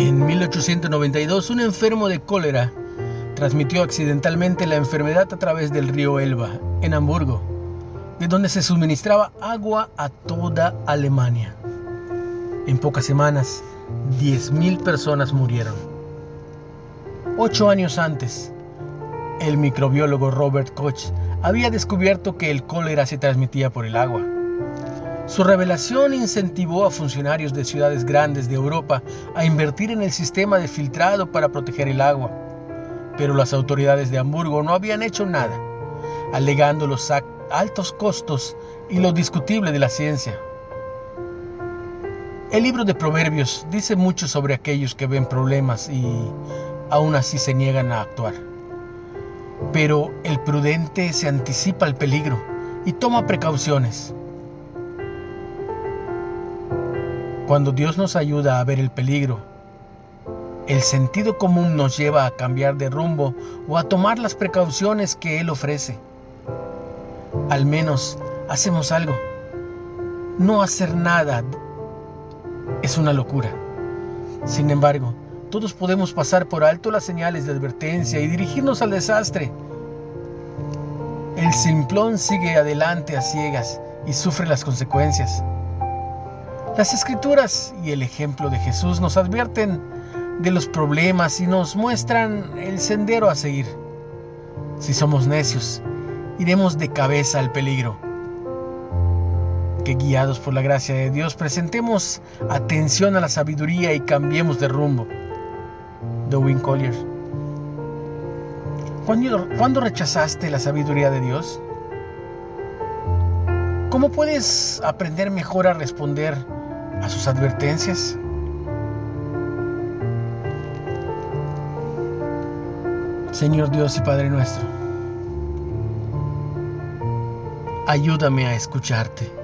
1892, un enfermo de cólera transmitió accidentalmente la enfermedad a través del río Elba, en Hamburgo, de donde se suministraba agua a toda Alemania. En pocas semanas, 10.000 personas murieron. Ocho años antes, el microbiólogo Robert Koch había descubierto que el cólera se transmitía por el agua. Su revelación incentivó a funcionarios de ciudades grandes de Europa a invertir en el sistema de filtrado para proteger el agua. Pero las autoridades de Hamburgo no habían hecho nada, alegando los altos costos y lo discutible de la ciencia. El libro de Proverbios dice mucho sobre aquellos que ven problemas y aún así se niegan a actuar. Pero el prudente se anticipa al peligro y toma precauciones. Cuando Dios nos ayuda a ver el peligro, el sentido común nos lleva a cambiar de rumbo o a tomar las precauciones que Él ofrece. Al menos hacemos algo. No hacer nada es una locura. Sin embargo, todos podemos pasar por alto las señales de advertencia y dirigirnos al desastre. El simplón sigue adelante a ciegas y sufre las consecuencias. Las escrituras y el ejemplo de Jesús nos advierten de los problemas y nos muestran el sendero a seguir. Si somos necios, iremos de cabeza al peligro. Que guiados por la gracia de Dios presentemos atención a la sabiduría y cambiemos de rumbo. Win Collier. ¿Cuándo rechazaste la sabiduría de Dios? ¿Cómo puedes aprender mejor a responder a sus advertencias? Señor Dios y Padre nuestro, ayúdame a escucharte.